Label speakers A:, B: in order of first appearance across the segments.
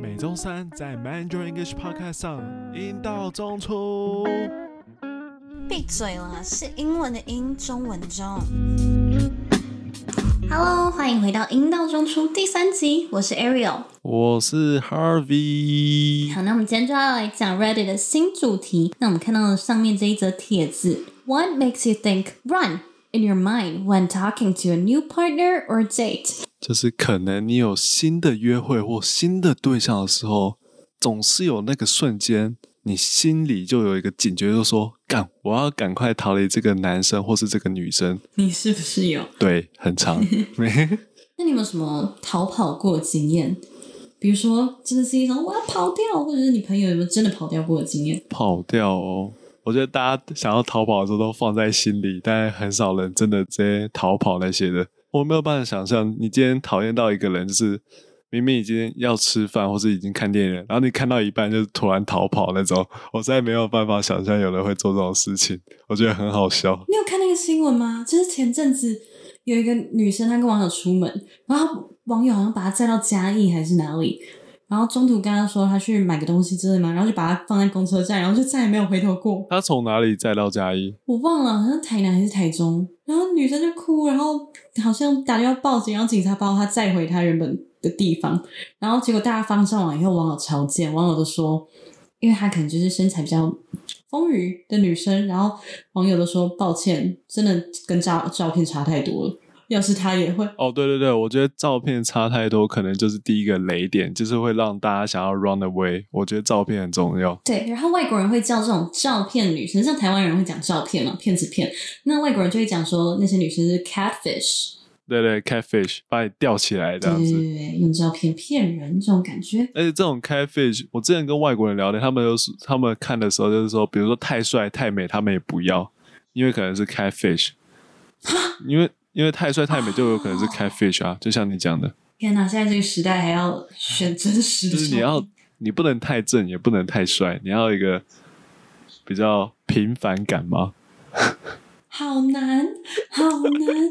A: 每周三在 Mandarin English Podcast 上，英道中出。
B: 闭嘴了，是英文的英，中文中。Hello，欢迎回到英道中出第三集，我是 Ariel，
A: 我是 Harvey。
B: 好，那我们今天就要来讲 Reddit 的新主题。那我们看到了上面这一则帖子，What makes you think run in your mind when talking to a new partner or date？
A: 就是可能你有新的约会或新的对象的时候，总是有那个瞬间，你心里就有一个警觉，就说：“干，我要赶快逃离这个男生或是这个女生。”
B: 你是不是有？
A: 对，很长。
B: 那你有没有什么逃跑过的经验？比如说，真的是一种我要跑掉，或者是你朋友有没有真的跑掉过的经验？
A: 跑掉哦，我觉得大家想要逃跑的时候都放在心里，但很少人真的直接逃跑那些的。我没有办法想象，你今天讨厌到一个人，就是明明已经要吃饭或是已经看电影，然后你看到一半就突然逃跑那种，我再也没有办法想象有人会做这种事情，我觉得很好笑。
B: 你有看那个新闻吗？就是前阵子有一个女生，她跟网友出门，然后网友好像把她载到嘉义还是哪里。然后中途跟他说他去买个东西之类嘛，然后就把他放在公车站，然后就再也没有回头过。
A: 他从哪里载到嘉义？
B: 我忘了，好像台南还是台中。然后女生就哭，然后好像打电话报警，然后警察把他载回他原本的地方。然后结果大家放上网以后，网友超贱，网友都说，因为他可能就是身材比较丰腴的女生，然后网友都说抱歉，真的跟照照片差太多了。要是他也会
A: 哦，对对对，我觉得照片差太多，可能就是第一个雷点，就是会让大家想要 run away。我觉得照片很重要。
B: 对，然后外国人会叫这种照片女生，像台湾人会讲照片嘛，骗子骗。那外国人就会讲说那些女生是 catfish。
A: 对对，catfish 把你吊起来这样子，
B: 对对对，用照片骗人这种感觉。
A: 而且这种 catfish，我之前跟外国人聊天，他们就是他们看的时候就是说，比如说太帅太美，他们也不要，因为可能是 catfish，因为。因为太帅太美就有可能是 catfish 啊，就像你讲的。
B: 天哪，现在这个时代还要选真实的？
A: 就是你要，你不能太正，也不能太帅，你要一个比较平凡感吗？
B: 好难，好难。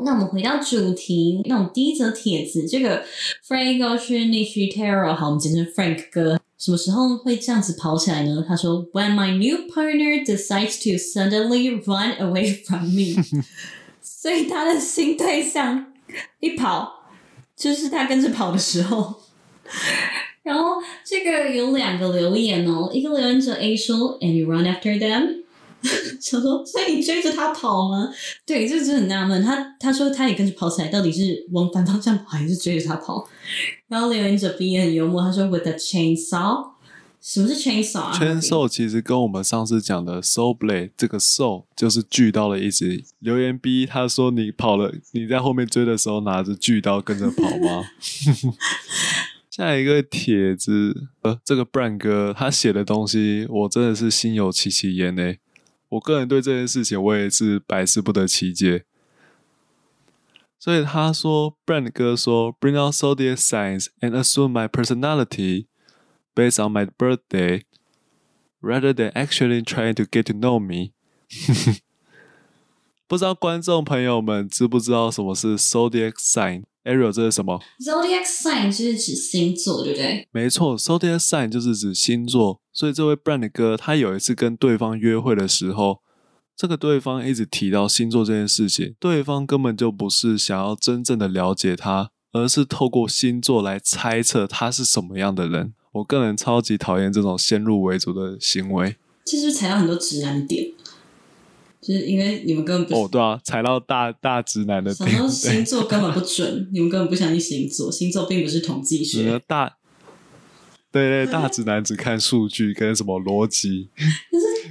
B: 那我们回到主题，那我们第一则帖子，这个 Frank Ocean Nishitaro，好，我们简称 Frank 哥，什么时候会这样子跑起来呢？他说：“When my new partner decides to suddenly run away from me。” 所以他的新对象一跑，就是他跟着跑的时候。然后这个有两个留言哦，一个留言者 A 说：“And you run after them？” 想说，所以你追着他跑吗？对，这就很纳闷。他他说他也跟着跑起来，到底是往反方向跑还是追着他跑？然后留言者 B 也很幽默，他说：“With a chainsaw。”什么是 chainsaw？chainsaw
A: Chainsaw 其实跟我们上次讲的 saw blade 这个 saw 就是锯刀的意思。留言 B 他说，你跑了，你在后面追的时候拿着锯刀跟着跑吗？下一个帖子，呃，这个 Brand 哥他写的东西，我真的是心有戚戚焉呢。我个人对这件事情我也是百思不得其解。所以他说，Brand 哥说，Bring out zodiac signs and assume my personality。Based on my birthday, rather than actually trying to get to know me，不知道观众朋友们知不知道什么是 zodiac sign？Ariel，这是什么
B: ？Zodiac sign 就是指星座，对不对？
A: 没错，Zodiac sign 就是指星座。所以这位 Brand 哥他有一次跟对方约会的时候，这个对方一直提到星座这件事情，对方根本就不是想要真正的了解他，而是透过星座来猜测他是什么样的人。我个人超级讨厌这种先入为主的行为，
B: 其实踩到很多直男点，就是因为你们根本不
A: 哦，对啊，踩到大大直男的点。
B: 说星座根本不准，你们根本不相信星座，星座并不是统计学。
A: 大，对对，大直男只看数据跟什么逻辑。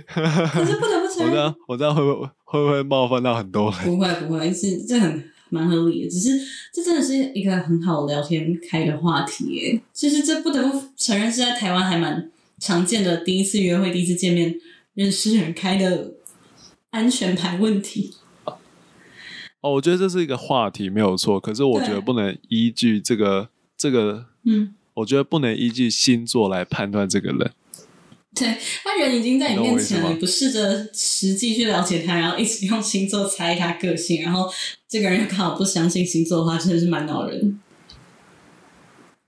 B: 可是，可是不得不承认，
A: 我这样，我这样会不会会不会冒犯到很多人？
B: 不会不会，是这很。蛮合理的，只是这真的是一个很好聊天开的话题耶。其实这不得不承认是在台湾还蛮常见的，第一次约会、第一次见面认识人开的安全牌问题。
A: 哦，我觉得这是一个话题没有错，可是我觉得不能依据这个这个，嗯，我觉得不能依据星座来判断这个人。
B: 对，他人已经在你面前了，你不试着实际去了解他，然后一直用星座猜他个性，然后这个人又刚好不相信星座的话，真的是蛮恼人。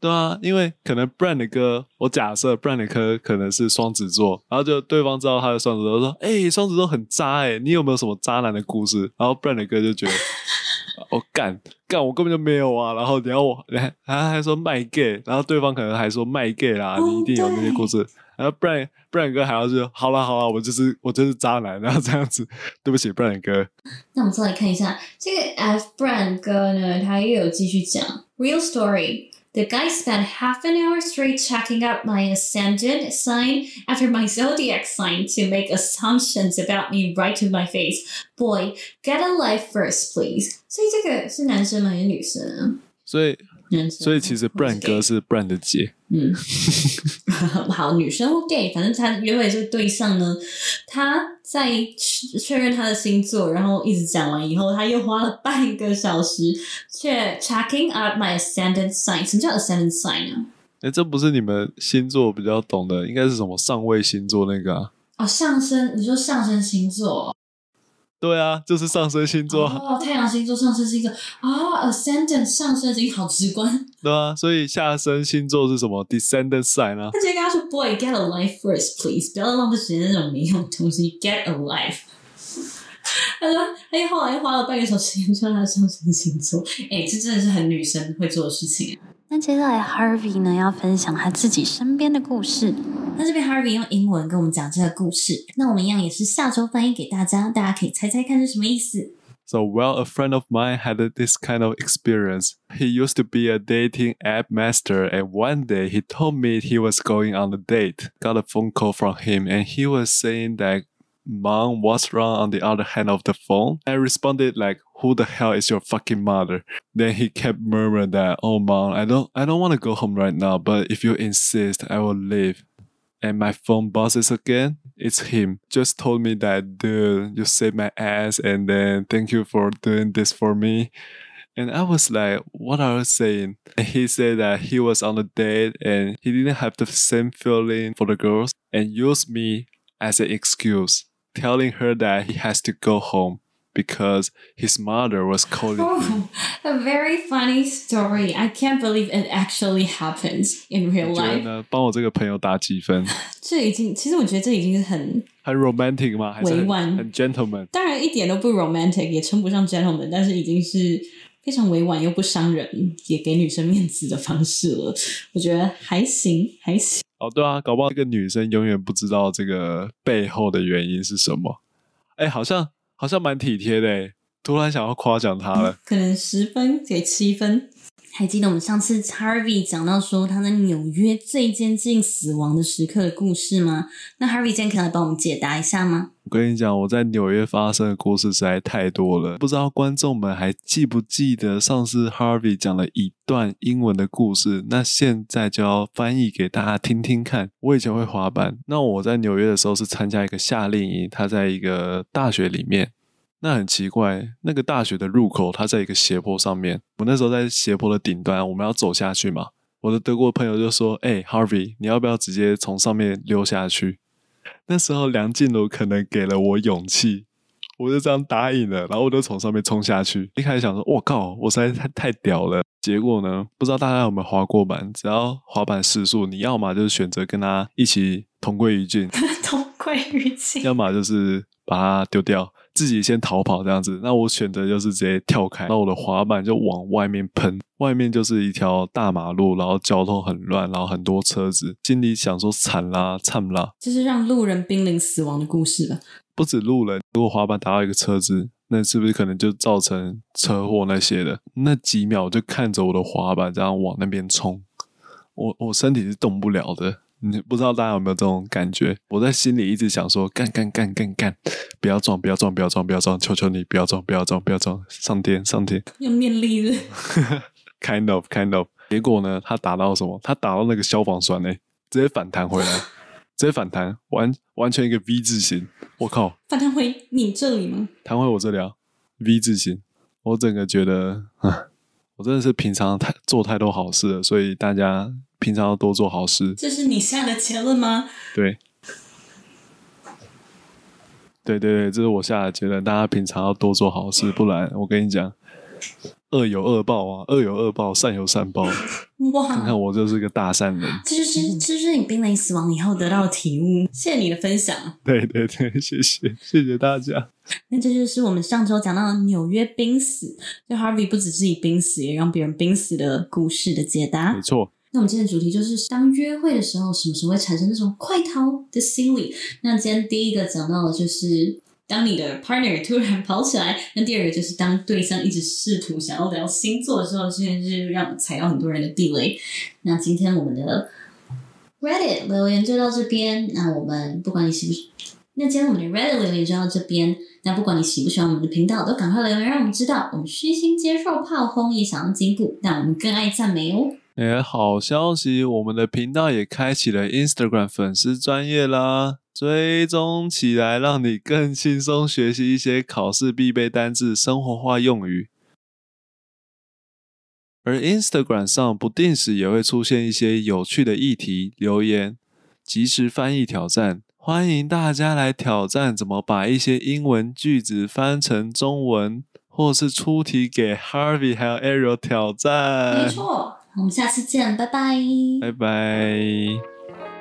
A: 对啊，因为可能 Brand 的歌，我假设 Brand 的歌可能是双子座，然后就对方知道他的双子座，说：“哎、欸，双子座很渣哎、欸，你有没有什么渣男的故事？”然后 Brand 的歌就觉得：“我干干，我根本就没有啊。”然后然后我，然后还说卖 gay，然后对方可能还说卖 gay 啦，你一定有那些故事。然后 Brand Brand 哥还要说：“好了好了，我就是我就是渣男。”然后这样子，对不起 Brand 哥。
B: 那我们再来看一下这个 F Brand 哥呢，他又有继续讲 Real Story。The guy spent half an hour straight checking out my ascendant sign after my zodiac sign to make assumptions about me right to my face. Boy, get a life first, please. 所以这个是男生吗？还是女生啊？
A: 所以， 所以其实 Brand 哥是 Brand 的姐。嗯，
B: 好，女生或 gay，反正他约会这个对象呢，他在确认他的星座，然后一直讲完以后，他又花了半个小时去 checking out my ascendant sign。什么叫 ascendant sign 啊？
A: 哎、欸，这不是你们星座比较懂的，应该是什么上位星座那个啊？
B: 哦，上升，你说上升星座。
A: 对啊，就是上升星座
B: 哦，太阳星座、上升星座啊、oh,，ascendant 上升星好直观。
A: 对啊，所以下升星座是什么？descendant sign 啊。
B: 他直接跟他说：“Boy, get a life first, please，不要浪费时间那种没用的东西，get a life。”他说：“他又后来又花了半个小时研究他的上升星座。”哎，这真的是很女生会做的事情。那接下来 Harvey 呢要分享他自己身边的故事。那这边 Harvey 用英文跟我们讲这个故事。那我们一样也是下周翻译给大家，大家可以猜猜看是什么意思。
A: So well, a friend of mine had this kind of experience. He used to be a dating app master, and one day he told me he was going on a date. Got a phone call from him, and he was saying that mom was wrong on the other hand of the phone. I responded like. Who the hell is your fucking mother? Then he kept murmuring that, "Oh mom, I don't, I don't want to go home right now, but if you insist, I will leave." And my phone buzzes again. It's him. Just told me that, dude, you saved my ass, and then thank you for doing this for me. And I was like, what are you saying? And he said that he was on a date and he didn't have the same feeling for the girls and used me as an excuse, telling her that he has to go home Because his mother was calling
B: oh,
A: him.
B: A very funny story. I can't believe it actually happens in real life.
A: 呢？帮我这个朋友打几分？
B: 这已经，其实我觉得这已经是很
A: 很 romantic 吗？还是很委婉，很 gentleman？
B: 当然一点都不 romantic，也称不上 gentleman，但是已经是非常委婉又不伤人，也给女生面子的方式了。我觉得还行，还行。
A: 哦，对啊，搞不好这个女生永远不知道这个背后的原因是什么。哎，好像。 好像蛮体贴的，突然想要夸奖他了。
B: 可能十分给七分。还记得我们上次 Harvey 讲到说他在纽约最接近死亡的时刻的故事吗？那 Harvey 今天可以来帮我们解答一下吗？
A: 我跟你讲，我在纽约发生的故事实在太多了，不知道观众们还记不记得上次 Harvey 讲了一段英文的故事？那现在就要翻译给大家听听看。我以前会滑板，那我在纽约的时候是参加一个夏令营，他在一个大学里面。那很奇怪，那个大学的入口，它在一个斜坡上面。我那时候在斜坡的顶端，我们要走下去嘛。我的德国朋友就说：“哎，Harvey，你要不要直接从上面溜下去？”那时候梁静茹可能给了我勇气，我就这样答应了。然后我就从上面冲下去。一开始想说：“我靠，我实在太太屌了。”结果呢，不知道大家有没有滑过板？只要滑板时速，你要么就是选择跟他一起同归于尽，
B: 同归于尽；
A: 要么就是把它丢掉。自己先逃跑这样子，那我选择就是直接跳开，那我的滑板就往外面喷，外面就是一条大马路，然后交通很乱，然后很多车子，心里想说惨啦惨啦，
B: 这是让路人濒临死亡的故事吧？
A: 不止路人，如果滑板打到一个车子，那是不是可能就造成车祸那些的？那几秒就看着我的滑板这样往那边冲，我我身体是动不了的。你不知道大家有没有这种感觉？我在心里一直想说：干干干干干，不要撞，不要撞，不要撞，不要撞！求求你，不要撞，不要撞，不要撞！上天，上天！
B: 要念力的。
A: kind of, kind of。结果呢？他打到什么？他打到那个消防栓呢，直接反弹回来，直接反弹，完完全一个 V 字形。我靠！
B: 反弹回你这里吗？
A: 弹回我这里啊，V 字形。我整个觉得，啊，我真的是平常太做太多好事了，所以大家。平常要多做好事，
B: 这是你下的结论吗？
A: 对，对对对，这是我下的结论。大家平常要多做好事，不然我跟你讲，恶有恶报啊，恶有恶报，善有善报。
B: 哇！
A: 你看我就是个大善人。
B: 这就是这就是你濒临死亡以后得到的体悟。谢谢你的分享。
A: 对对对，谢谢谢谢大家。
B: 那这就是我们上周讲到的纽约濒死，就 Harvey 不止自己濒死，也让别人濒死的故事的解答。
A: 没错。
B: 那我们今天的主题就是当约会的时候，什么时候会产生那种快逃的心理？那今天第一个讲到的就是。当你的 partner 突然跑起来，那第二个就是当对象一直试图想要聊星座的时候，现在是让踩到很多人的地雷。那今天我们的 Reddit 留言就到这边。那我们不管你喜不喜，那今天我们的 Reddit 留言就到这边。那不管你喜不喜欢我们的频道，都赶快留言让我们知道。我们虚心接受炮轰，也想要进步，但我们更爱赞美哦。
A: 哎，好消息，我们的频道也开启了 Instagram 粉丝专业啦。追踪起来，让你更轻松学习一些考试必备单字、生活化用语。而 Instagram 上不定时也会出现一些有趣的议题留言、即时翻译挑战，欢迎大家来挑战怎么把一些英文句子翻成中文，或是出题给 Harvey 还有 Ariel 挑战。
B: 没错，我们下次见，拜拜。
A: 拜拜，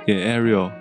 A: 给 Ariel。